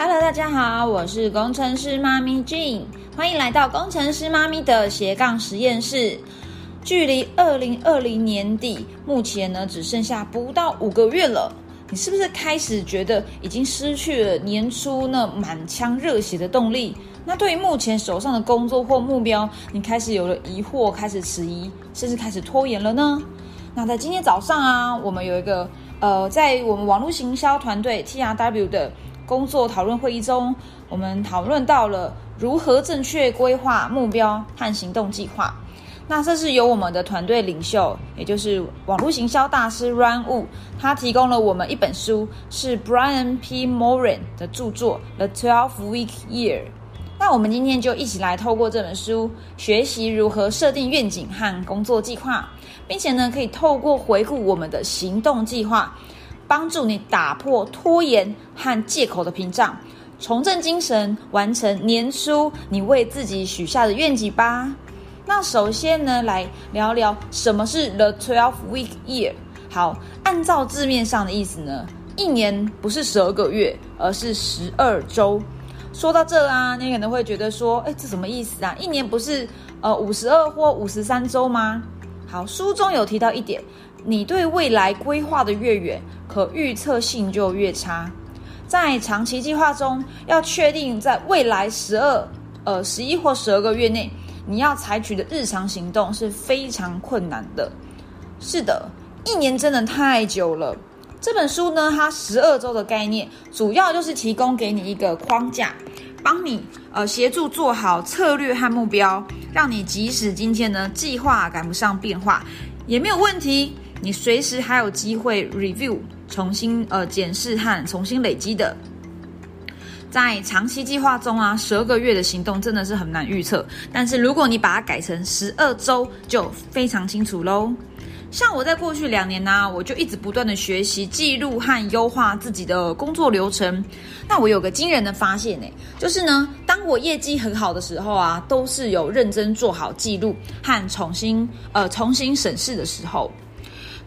Hello，大家好，我是工程师妈咪 Jean，欢迎来到工程师妈咪的斜杠实验室。距离二零二零年底，目前呢只剩下不到五个月了。你是不是开始觉得已经失去了年初那满腔热血的动力？那对于目前手上的工作或目标，你开始有了疑惑，开始迟疑，甚至开始拖延了呢？那在今天早上啊，我们有一个呃，在我们网络行销团队 T R W 的工作讨论会议中，我们讨论到了如何正确规划目标和行动计划。那这是由我们的团队领袖，也就是网络行销大师 Run Wu，他提供了我们一本书，是 Brian P. Moran 的著作《The Twelve Week Year》。那我们今天就一起来透过这本书，学习如何设定愿景和工作计划，并且呢，可以透过回顾我们的行动计划，帮助你打破拖延和借口的屏障，重振精神，完成年初你为自己许下的愿景吧。那首先呢，来聊聊什么是 the twelve week year。好，按照字面上的意思呢，一年不是十二个月，而是十二周。说到这啊，你可能会觉得说，哎，这什么意思啊？一年不是呃五十二或五十三周吗？好，书中有提到一点，你对未来规划的越远，可预测性就越差。在长期计划中，要确定在未来十二呃十一或十二个月内。你要采取的日常行动是非常困难的。是的，一年真的太久了。这本书呢，它十二周的概念，主要就是提供给你一个框架，帮你呃协助做好策略和目标，让你即使今天呢计划赶不上变化，也没有问题。你随时还有机会 review，重新呃检视和重新累积的。在长期计划中啊，十二个月的行动真的是很难预测。但是如果你把它改成十二周，就非常清楚喽。像我在过去两年呢，我就一直不断的学习、记录和优化自己的工作流程。那我有个惊人的发现呢，就是呢，当我业绩很好的时候啊，都是有认真做好记录和重新呃重新审视的时候。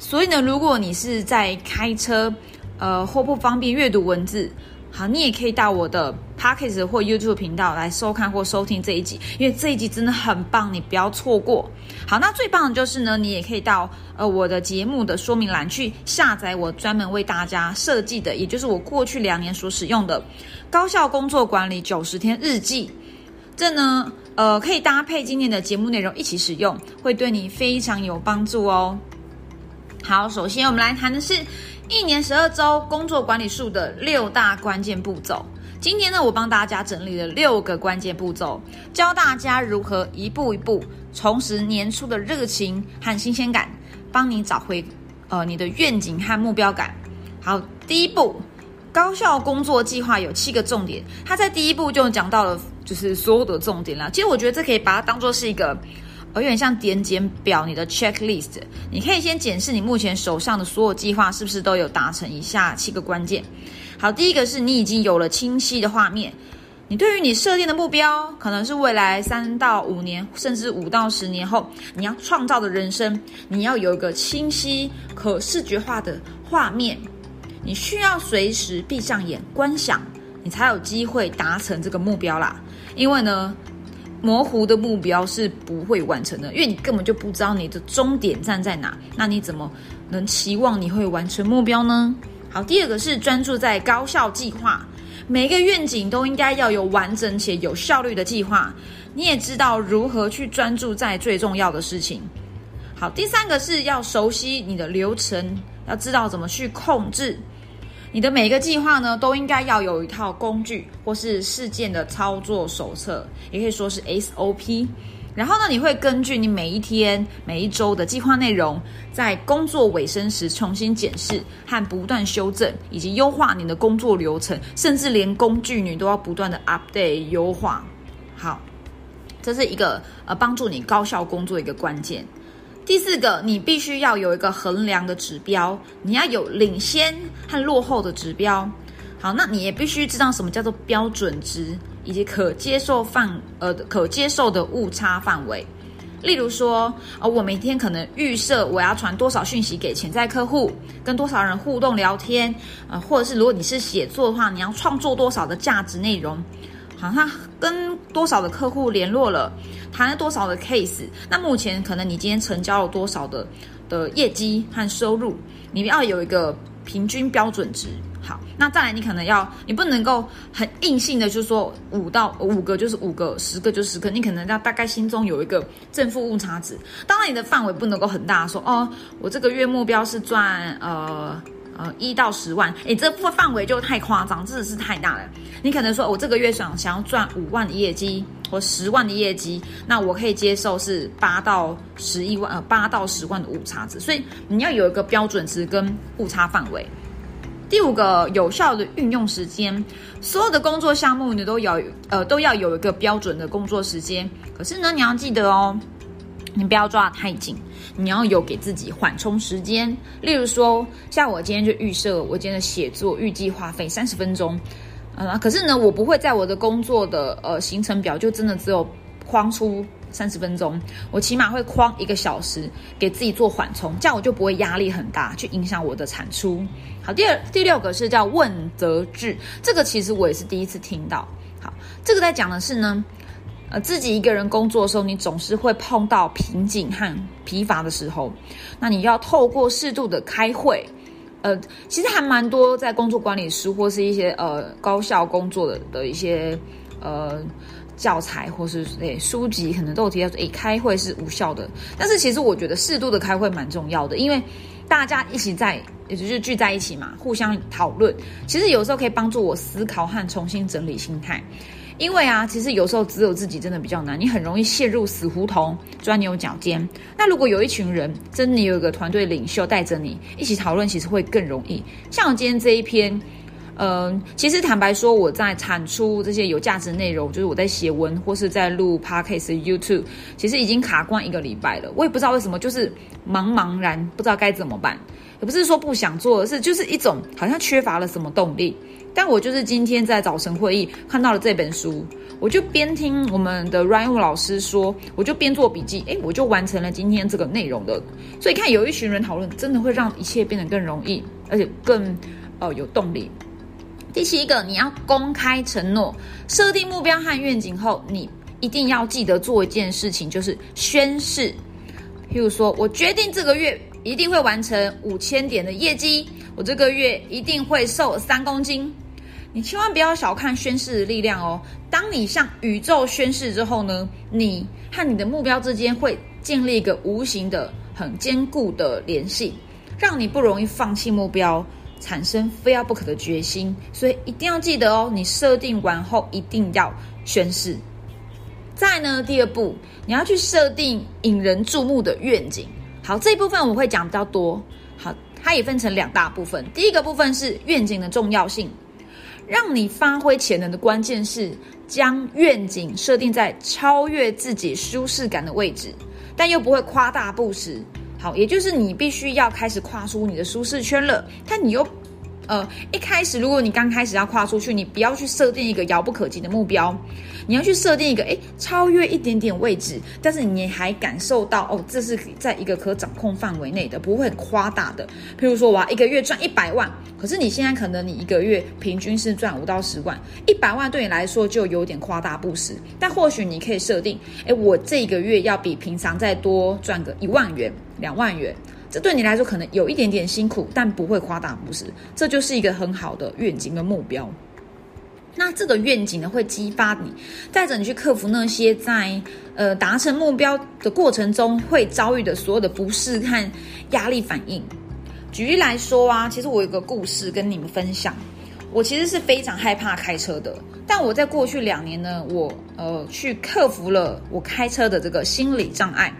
所以呢，如果你是在开车，呃或不方便阅读文字。好，你也可以到我的 Podcast 或 YouTube 频道来收看或收听这一集，因为这一集真的很棒，你不要错过。好，那最棒的就是呢，你也可以到呃我的节目的说明栏去下载我专门为大家设计的，也就是我过去两年所使用的高效工作管理九十天日记。这呢，呃，可以搭配今天的节目内容一起使用，会对你非常有帮助哦。好，首先我们来谈的是。一年十二周工作管理术的六大关键步骤。今天呢，我帮大家整理了六个关键步骤，教大家如何一步一步重拾年初的热情和新鲜感，帮你找回呃你的愿景和目标感。好，第一步，高效工作计划有七个重点，它在第一步就讲到了，就是所有的重点了。其实我觉得这可以把它当做是一个。有点像点检表，你的 checklist，你可以先检视你目前手上的所有计划是不是都有达成以下七个关键。好，第一个是你已经有了清晰的画面，你对于你设定的目标，可能是未来三到五年，甚至五到十年后你要创造的人生，你要有一个清晰可视觉化的画面，你需要随时闭上眼观想，你才有机会达成这个目标啦。因为呢。模糊的目标是不会完成的，因为你根本就不知道你的终点站在哪，那你怎么能期望你会完成目标呢？好，第二个是专注在高效计划，每一个愿景都应该要有完整且有效率的计划，你也知道如何去专注在最重要的事情。好，第三个是要熟悉你的流程，要知道怎么去控制。你的每一个计划呢，都应该要有一套工具或是事件的操作手册，也可以说是 SOP。然后呢，你会根据你每一天、每一周的计划内容，在工作尾声时重新检视和不断修正，以及优化你的工作流程，甚至连工具你都要不断的 update 优化。好，这是一个呃帮助你高效工作的一个关键。第四个，你必须要有一个衡量的指标，你要有领先和落后的指标。好，那你也必须知道什么叫做标准值，以及可接受范呃可接受的误差范围。例如说，呃，我每天可能预设我要传多少讯息给潜在客户，跟多少人互动聊天，呃，或者是如果你是写作的话，你要创作多少的价值内容，好像跟多少的客户联络了，谈了多少的 case，那目前可能你今天成交了多少的的业绩和收入，你要有一个平均标准值。好，那再来，你可能要，你不能够很硬性的，就是说五到五个就是五个，十个就十个，你可能要大概心中有一个正负误差值。当然，你的范围不能够很大，说哦，我这个月目标是赚呃呃一到十万，诶，这部分范围就太夸张，真的是太大了。你可能说我这个月想想要赚五万的业绩或十万的业绩，那我可以接受是八到十一万，呃八到十万的误差值。所以你要有一个标准值跟误差范围。第五个有效的运用时间，所有的工作项目你都有呃都要有一个标准的工作时间。可是呢，你要记得哦，你不要抓得太紧，你要有给自己缓冲时间。例如说，像我今天就预设我今天的写作预计花费三十分钟，呃，可是呢，我不会在我的工作的呃行程表就真的只有框出。三十分钟，我起码会框一个小时给自己做缓冲，这样我就不会压力很大，去影响我的产出。好，第二、第六个是叫问责制，这个其实我也是第一次听到。好，这个在讲的是呢，呃，自己一个人工作的时候，你总是会碰到瓶颈和疲乏的时候，那你要透过适度的开会，呃，其实还蛮多在工作管理书或是一些呃高效工作的的一些呃。教材或是诶书籍可能都有提到说，诶开会是无效的。但是其实我觉得适度的开会蛮重要的，因为大家一起在，也就是聚在一起嘛，互相讨论，其实有时候可以帮助我思考和重新整理心态。因为啊，其实有时候只有自己真的比较难，你很容易陷入死胡同，钻牛角尖。那如果有一群人，真的有一个团队领袖带着你一起讨论，其实会更容易。像我今天这一篇。嗯，其实坦白说，我在产出这些有价值内容，就是我在写文或是在录 podcast、YouTube，其实已经卡关一个礼拜了。我也不知道为什么，就是茫茫然，不知道该怎么办。也不是说不想做，是就是一种好像缺乏了什么动力。但我就是今天在早晨会议看到了这本书，我就边听我们的 Ryan 老师说，我就边做笔记，诶，我就完成了今天这个内容的。所以看有一群人讨论，真的会让一切变得更容易，而且更呃有动力。第七个，你要公开承诺，设定目标和愿景后，你一定要记得做一件事情，就是宣誓。譬如说，我决定这个月一定会完成五千点的业绩，我这个月一定会瘦三公斤。你千万不要小看宣誓的力量哦。当你向宇宙宣誓之后呢，你和你的目标之间会建立一个无形的、很坚固的联系，让你不容易放弃目标。产生非要不可的决心，所以一定要记得哦。你设定完后一定要宣誓。再呢，第二步，你要去设定引人注目的愿景。好，这一部分我会讲比较多。好，它也分成两大部分。第一个部分是愿景的重要性，让你发挥潜能的关键是将愿景设定在超越自己舒适感的位置，但又不会夸大不实。好，也就是你必须要开始跨出你的舒适圈了，但你又，呃，一开始如果你刚开始要跨出去，你不要去设定一个遥不可及的目标。你要去设定一个，诶，超越一点点位置，但是你还感受到，哦，这是在一个可掌控范围内的，不会很夸大的。譬如说，我要一个月赚一百万，可是你现在可能你一个月平均是赚五到十万，一百万对你来说就有点夸大不实。但或许你可以设定，诶，我这个月要比平常再多赚个一万元、两万元，这对你来说可能有一点点辛苦，但不会夸大不实。这就是一个很好的愿景跟目标。那这个愿景呢，会激发你，带着你去克服那些在呃达成目标的过程中会遭遇的所有的不适和压力反应。举例来说啊，其实我有个故事跟你们分享。我其实是非常害怕开车的，但我在过去两年呢，我呃去克服了我开车的这个心理障碍。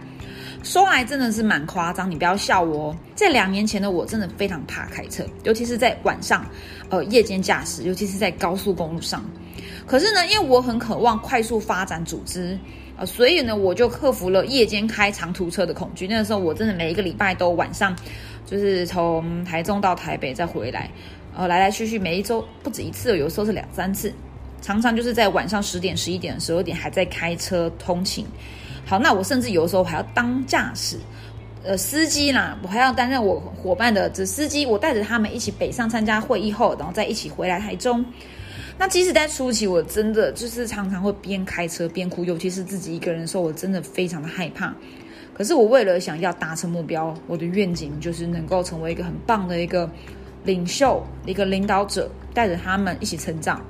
说来真的是蛮夸张，你不要笑我哦。在两年前的我，真的非常怕开车，尤其是在晚上，呃，夜间驾驶，尤其是在高速公路上。可是呢，因为我很渴望快速发展组织，呃，所以呢，我就克服了夜间开长途车的恐惧。那个时候，我真的每一个礼拜都晚上，就是从台中到台北再回来，呃，来来去去，每一周不止一次，有时候是两三次，常常就是在晚上十点、十一点、十二点还在开车通勤。好，那我甚至有的时候还要当驾驶，呃，司机啦，我还要担任我伙伴的这司机，我带着他们一起北上参加会议后，然后再一起回来台中。那即使在初期，我真的就是常常会边开车边哭，尤其是自己一个人的时候，我真的非常的害怕。可是我为了想要达成目标，我的愿景就是能够成为一个很棒的一个领袖、一个领导者，带着他们一起成长。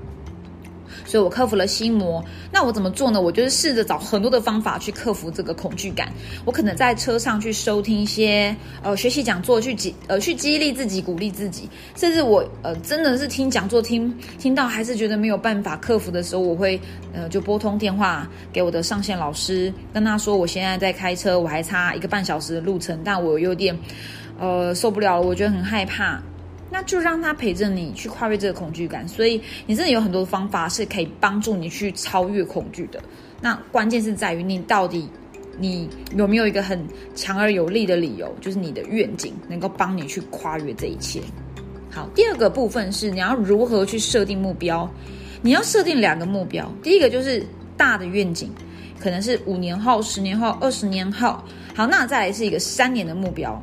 所以我克服了心魔。那我怎么做呢？我就是试着找很多的方法去克服这个恐惧感。我可能在车上去收听一些呃学习讲座，去激呃去激励自己、鼓励自己。甚至我呃真的是听讲座听听到还是觉得没有办法克服的时候，我会呃就拨通电话给我的上线老师，跟他说我现在在开车，我还差一个半小时的路程，但我有点呃受不了了，我觉得很害怕。那就让他陪着你去跨越这个恐惧感，所以你真的有很多方法是可以帮助你去超越恐惧的。那关键是在于你到底你有没有一个很强而有力的理由，就是你的愿景能够帮你去跨越这一切。好，第二个部分是你要如何去设定目标。你要设定两个目标，第一个就是大的愿景，可能是五年后、十年后、二十年后。好，那再来是一个三年的目标。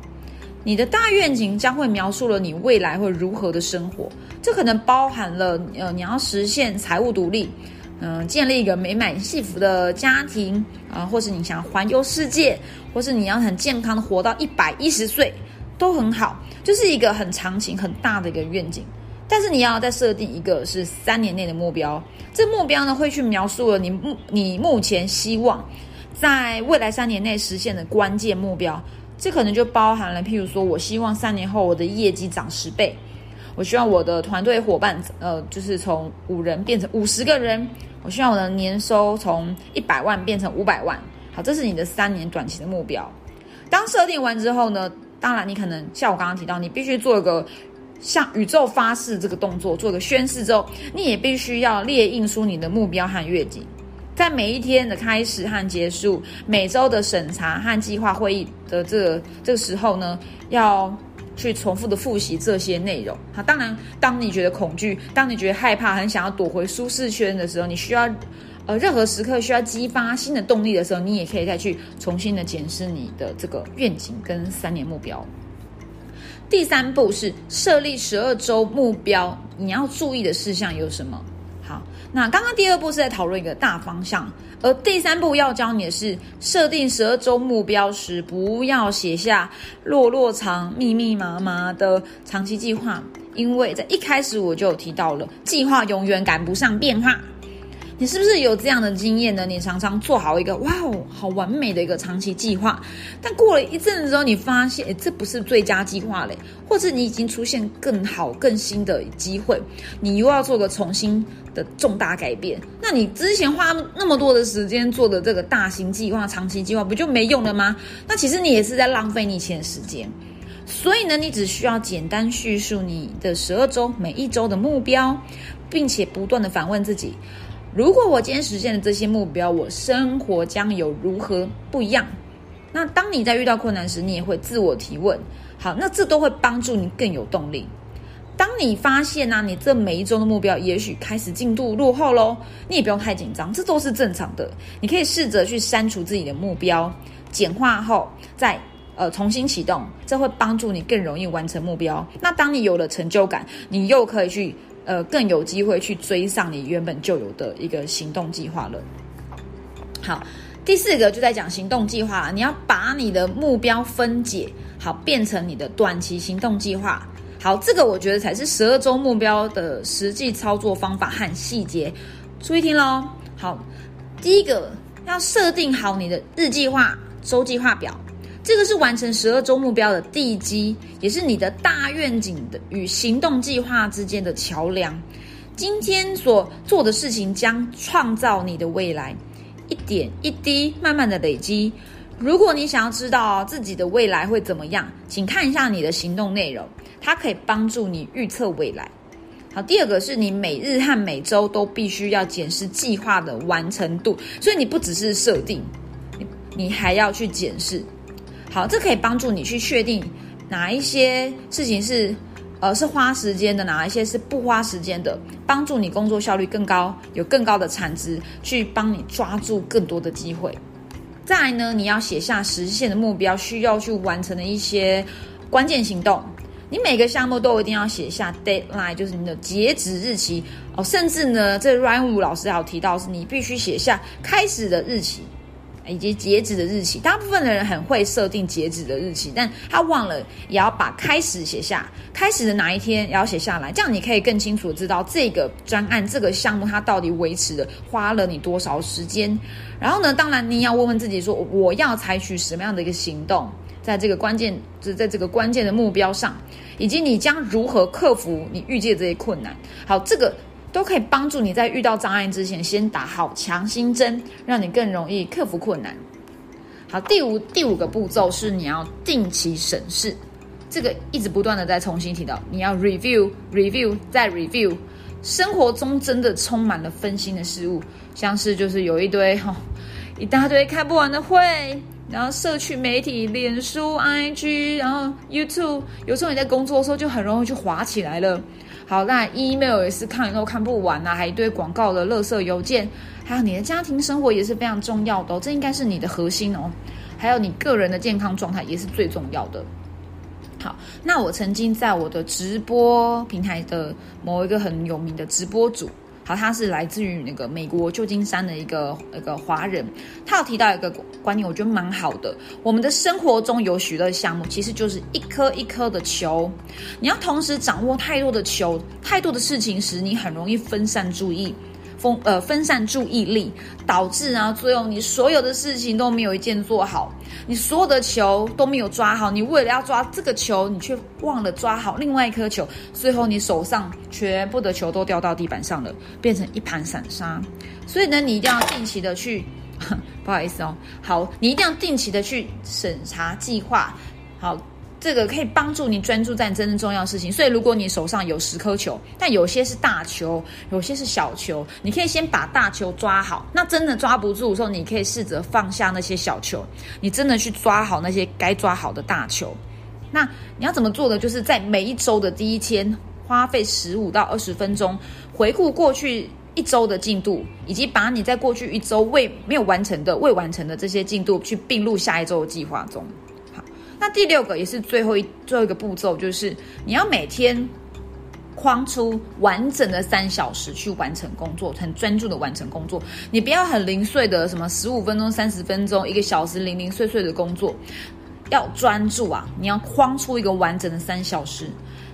你的大愿景将会描述了你未来会如何的生活，这可能包含了呃你要实现财务独立，嗯，建立一个美满幸福的家庭啊，或是你想环游世界，或是你要很健康的活到一百一十岁，都很好，就是一个很长情很大的一个愿景。但是你要再设定一个是三年内的目标，这目标呢会去描述了你目你目前希望在未来三年内实现的关键目标。这可能就包含了，譬如说，我希望三年后我的业绩涨十倍，我希望我的团队伙伴，呃，就是从五人变成五十个人，我希望我的年收从一百万变成五百万。好，这是你的三年短期的目标。当设定完之后呢，当然你可能像我刚刚提到，你必须做一个向宇宙发誓这个动作，做个宣誓之后，你也必须要列印出你的目标和愿景。在每一天的开始和结束，每周的审查和计划会议的这个这个时候呢，要去重复的复习这些内容。好，当然，当你觉得恐惧，当你觉得害怕，很想要躲回舒适圈的时候，你需要呃任何时刻需要激发新的动力的时候，你也可以再去重新的检视你的这个愿景跟三年目标。第三步是设立十二周目标，你要注意的事项有什么？那刚刚第二步是在讨论一个大方向，而第三步要教你的是设定十二周目标时，不要写下落落长、密密麻麻的长期计划，因为在一开始我就有提到了，计划永远赶不上变化。你是不是有这样的经验呢？你常常做好一个哇哦，好完美的一个长期计划，但过了一阵子之后，你发现诶这不是最佳计划嘞，或者你已经出现更好、更新的机会，你又要做个重新的重大改变。那你之前花那么多的时间做的这个大型计划、长期计划，不就没用了吗？那其实你也是在浪费你以前的时间。所以呢，你只需要简单叙述你的十二周每一周的目标，并且不断的反问自己。如果我今天实现了这些目标，我生活将有如何不一样？那当你在遇到困难时，你也会自我提问。好，那这都会帮助你更有动力。当你发现呢，你这每一周的目标也许开始进度落后喽，你也不用太紧张，这都是正常的。你可以试着去删除自己的目标，简化后再呃重新启动，这会帮助你更容易完成目标。那当你有了成就感，你又可以去。呃，更有机会去追上你原本就有的一个行动计划了。好，第四个就在讲行动计划，你要把你的目标分解，好变成你的短期行动计划。好，这个我觉得才是十二周目标的实际操作方法和细节。注意听喽。好，第一个要设定好你的日计划、周计划表。这个是完成十二周目标的地基，也是你的大愿景的与行动计划之间的桥梁。今天所做的事情将创造你的未来，一点一滴，慢慢的累积。如果你想要知道自己的未来会怎么样，请看一下你的行动内容，它可以帮助你预测未来。好，第二个是你每日和每周都必须要检视计划的完成度，所以你不只是设定，你你还要去检视。好，这可以帮助你去确定哪一些事情是，呃，是花时间的，哪一些是不花时间的，帮助你工作效率更高，有更高的产值，去帮你抓住更多的机会。再来呢，你要写下实现的目标，需要去完成的一些关键行动。你每个项目都一定要写下 deadline，就是你的截止日期哦。甚至呢，这 Ryan Wu 老师还有提到，是你必须写下开始的日期以及截止的日期。大部分的人很会设定截止的日期，但他忘了也要把开始写下，开始的哪一天也要写下来，这样你可以更清楚知道这个专案、这个项目它到底维持的花了你多少时间。然后呢，当然你要问问自己说，我要采取什么样的一个行动？在这个关键，就在这个关键的目标上，以及你将如何克服你预计的这些困难。好，这个都可以帮助你在遇到障碍之前，先打好强心针，让你更容易克服困难。好，第五第五个步骤是你要定期审视，这个一直不断的在重新提到，你要 review review 再 review。生活中真的充满了分心的事物，像是就是有一堆哈一大堆开不完的会。然后社区媒体、脸书、IG，然后 YouTube，有时候你在工作的时候就很容易就滑起来了。好，那 email 也是看都看不完呐，还一堆广告的垃圾邮件，还有你的家庭生活也是非常重要的哦，这应该是你的核心哦。还有你个人的健康状态也是最重要的。好，那我曾经在我的直播平台的某一个很有名的直播组。好，他是来自于那个美国旧金山的一个一个华人，他有提到一个观念，我觉得蛮好的。我们的生活中有许多项目，其实就是一颗一颗的球，你要同时掌握太多的球，太多的事情时，你很容易分散注意。分呃分散注意力，导致啊最后你所有的事情都没有一件做好，你所有的球都没有抓好，你为了要抓这个球，你却忘了抓好另外一颗球，最后你手上全部的球都掉到地板上了，变成一盘散沙。所以呢，你一定要定期的去，不好意思哦，好，你一定要定期的去审查计划，好。这个可以帮助你专注在真正重要的事情。所以，如果你手上有十颗球，但有些是大球，有些是小球，你可以先把大球抓好。那真的抓不住的时候，你可以试着放下那些小球，你真的去抓好那些该抓好的大球。那你要怎么做的？就是在每一周的第一天，花费十五到二十分钟，回顾过去一周的进度，以及把你在过去一周未没有完成的、未完成的这些进度，去并入下一周的计划中。那第六个也是最后一最后一个步骤，就是你要每天框出完整的三小时去完成工作，很专注的完成工作。你不要很零碎的什么十五分钟、三十分钟、一个小时零零碎碎的工作，要专注啊！你要框出一个完整的三小时。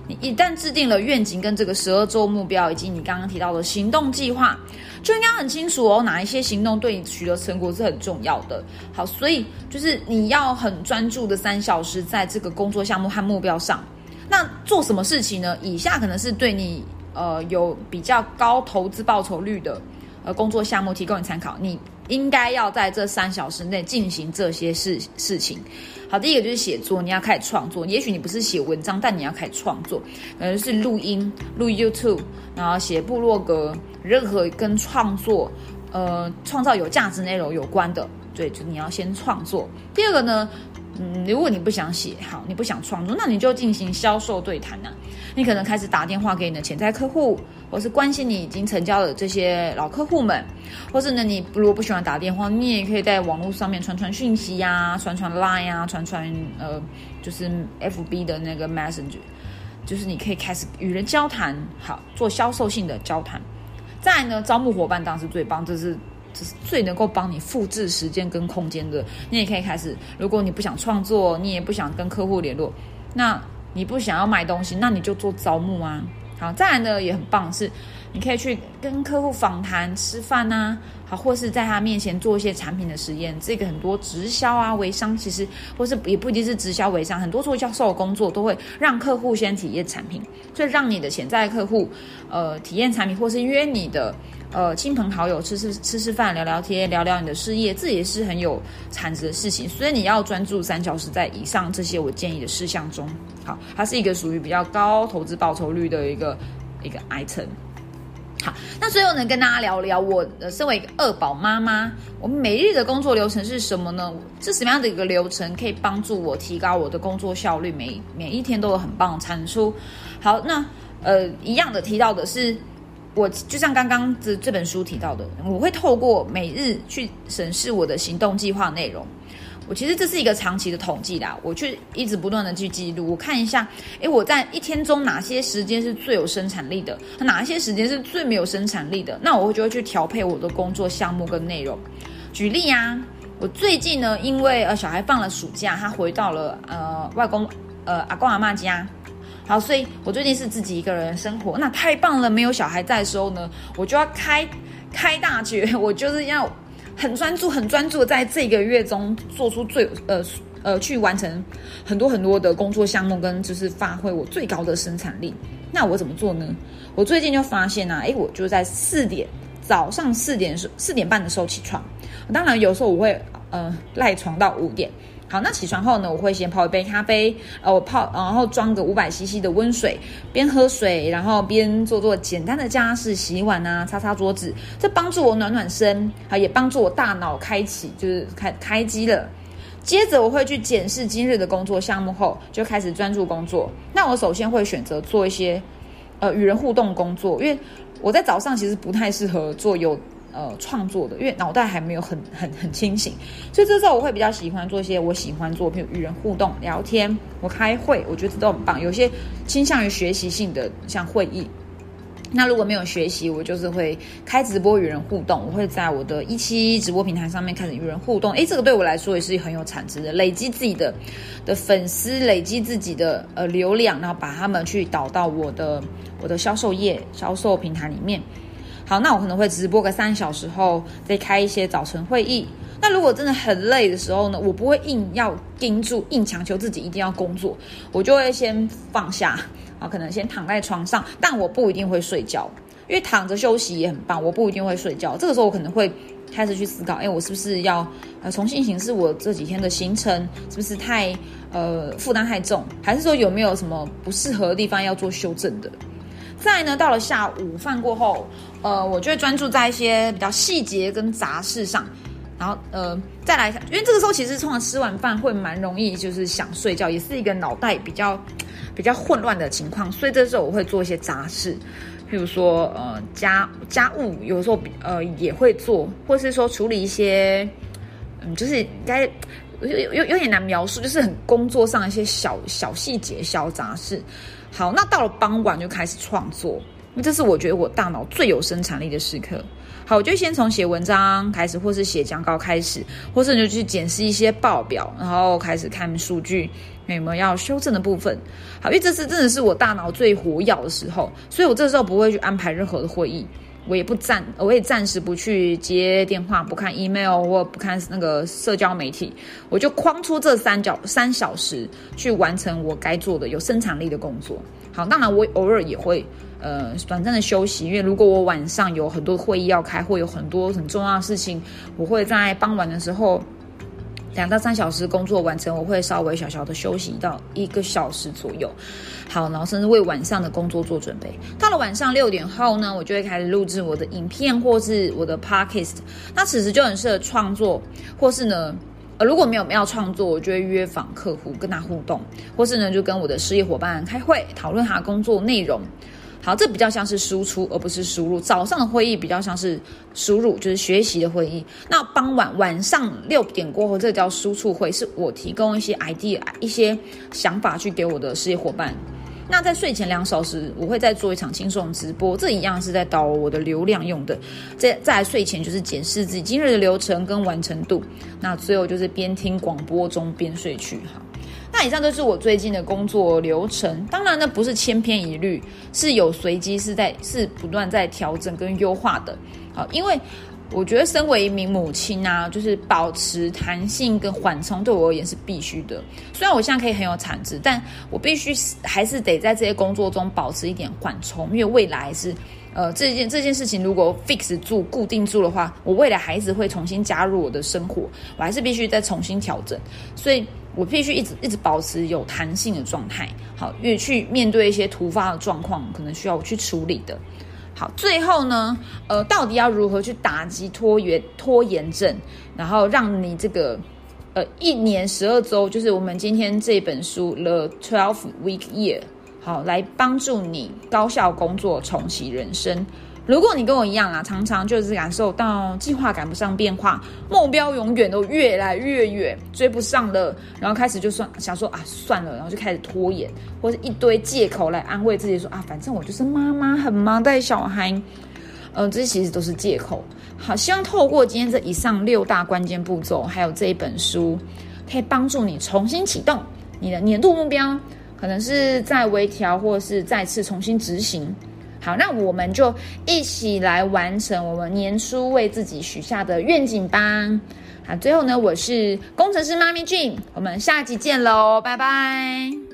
你一旦制定了愿景跟这个十二周目标，以及你刚刚提到的行动计划，就应该很清楚哦，哪一些行动对你取得成果是很重要的。好，所以就是你要很专注的三小时在这个工作项目和目标上。那做什么事情呢？以下可能是对你呃有比较高投资报酬率的呃工作项目，提供你参考。你。应该要在这三小时内进行这些事事情。好，第一个就是写作，你要开始创作。也许你不是写文章，但你要开始创作，可能是录音、录 YouTube，然后写部落格，任何跟创作、呃创造有价值内容有关的，对，就你要先创作。第二个呢？嗯，如果你不想写好，你不想创作，那你就进行销售对谈呐。你可能开始打电话给你的潜在客户，或是关心你已经成交的这些老客户们，或是呢，你如果不喜欢打电话，你也可以在网络上面传传讯息呀，传传 Line 呀，传传呃，就是 FB 的那个 Messenger，就是你可以开始与人交谈，好做销售性的交谈。再呢，招募伙伴当然是最棒，这是。是最能够帮你复制时间跟空间的。你也可以开始，如果你不想创作，你也不想跟客户联络，那你不想要买东西，那你就做招募啊。好，再来呢也很棒，是你可以去跟客户访谈、吃饭呐，好，或是在他面前做一些产品的实验。这个很多直销啊、微商，其实或是也不一定是直销微商，很多做销售的工作都会让客户先体验产品，所以让你的潜在客户呃体验产品，或是约你的。呃，亲朋好友吃吃吃吃饭，聊聊天，聊聊你的事业，这也是很有产值的事情。所以你要专注三小时在以上这些我建议的事项中。好，它是一个属于比较高投资报酬率的一个一个 item。好，那最后呢，跟大家聊聊我呃身为一个二宝妈妈，我们每日的工作流程是什么呢？是什么样的一个流程可以帮助我提高我的工作效率？每每一天都有很棒的产出。好，那呃，一样的提到的是。我就像刚刚这这本书提到的，我会透过每日去审视我的行动计划内容。我其实这是一个长期的统计啦，我去一直不断的去记录，我看一下，诶，我在一天中哪些时间是最有生产力的，哪些时间是最没有生产力的，那我就会去调配我的工作项目跟内容。举例啊，我最近呢，因为呃小孩放了暑假，他回到了呃外公呃阿公阿妈家，好，所以我最近是自己一个人生活，那太棒了，没有小孩在的时候呢，我就要开开大绝，我就是要。很专注，很专注，在这个月中做出最呃呃去完成很多很多的工作项目，跟就是发挥我最高的生产力。那我怎么做呢？我最近就发现啊，诶，我就在四点早上四点四点半的时候起床。当然有时候我会呃赖床到五点。好，那起床后呢，我会先泡一杯咖啡，呃，我泡，然后装个五百 CC 的温水，边喝水，然后边做做简单的家事，洗碗啊，擦擦桌子，这帮助我暖暖身，啊，也帮助我大脑开启，就是开开机了。接着我会去检视今日的工作项目后，就开始专注工作。那我首先会选择做一些，呃，与人互动工作，因为我在早上其实不太适合做有。呃，创作的，因为脑袋还没有很很很清醒，所以这时候我会比较喜欢做一些我喜欢做，比如与人互动、聊天，我开会，我觉得这都很棒。有些倾向于学习性的，像会议。那如果没有学习，我就是会开直播与人互动，我会在我的一期直播平台上面开始与人互动。诶，这个对我来说也是很有产值的，累积自己的的粉丝，累积自己的呃流量，然后把他们去导到我的我的销售业、销售平台里面。好，那我可能会直播个三小时后，再开一些早晨会议。那如果真的很累的时候呢，我不会硬要盯住，硬强求自己一定要工作，我就会先放下，啊，可能先躺在床上，但我不一定会睡觉，因为躺着休息也很棒，我不一定会睡觉。这个时候我可能会开始去思考，哎，我是不是要呃重新行事我这几天的行程，是不是太呃负担太重，还是说有没有什么不适合的地方要做修正的？再呢，到了下午饭过后，呃，我就会专注在一些比较细节跟杂事上，然后呃，再来，因为这个时候其实通常吃完饭会蛮容易，就是想睡觉，也是一个脑袋比较 比较混乱的情况，所以这时候我会做一些杂事，譬如说呃家家务，有时候呃也会做，或是说处理一些，嗯，就是该有有有点难描述，就是很工作上一些小小细节、小杂事。好，那到了傍晚就开始创作，这是我觉得我大脑最有生产力的时刻。好，我就先从写文章开始，或是写讲稿开始，或是你就去检视一些报表，然后开始看数据有没有要修正的部分。好，因为这次真的是我大脑最活跃的时候，所以我这时候不会去安排任何的会议。我也不暂，我也暂时不去接电话，不看 email 或不看那个社交媒体，我就框出这三角三小时去完成我该做的有生产力的工作。好，当然我偶尔也会呃短暂的休息，因为如果我晚上有很多会议要开，会有很多很重要的事情，我会在傍晚的时候。两到三小时工作完成，我会稍微小小的休息到一个小时左右。好，然后甚至为晚上的工作做准备。到了晚上六点后呢，我就会开始录制我的影片或是我的 podcast。那此时就很适合创作，或是呢，呃，如果没有要创作，我就会约访客户跟他互动，或是呢，就跟我的事业伙伴开会讨论他工作内容。好，这比较像是输出，而不是输入。早上的会议比较像是输入，就是学习的会议。那傍晚晚上六点过后，这叫输出会，是我提供一些 idea、一些想法去给我的事业伙伴。那在睡前两小时，我会再做一场轻松直播，这一样是在导我的流量用的。在在睡前就是检视自己今日的流程跟完成度。那最后就是边听广播中边睡去。哈。那以上都是我最近的工作流程，当然呢不是千篇一律，是有随机，是在是不断在调整跟优化的。好，因为我觉得身为一名母亲啊，就是保持弹性跟缓冲对我而言是必须的。虽然我现在可以很有产值，但我必须还是得在这些工作中保持一点缓冲，因为未来是呃这件这件事情如果 fix 住固定住的话，我未来孩子会重新加入我的生活，我还是必须再重新调整，所以。我必须一直一直保持有弹性的状态，好，越去面对一些突发的状况，可能需要我去处理的。好，最后呢，呃，到底要如何去打击拖延拖延症，然后让你这个呃一年十二周，就是我们今天这本书《The Twelve Week Year》，好，来帮助你高效工作，重启人生。如果你跟我一样啊，常常就是感受到计划赶不上变化，目标永远都越来越远，追不上了，然后开始就算想说啊算了，然后就开始拖延，或者一堆借口来安慰自己说啊，反正我就是妈妈很忙带小孩，嗯，这些其实都是借口。好，希望透过今天这以上六大关键步骤，还有这一本书，可以帮助你重新启动你的年度目标，可能是在微调，或是再次重新执行。好，那我们就一起来完成我们年初为自己许下的愿景吧。好，最后呢，我是工程师妈咪 Jun，我们下集见喽，拜拜。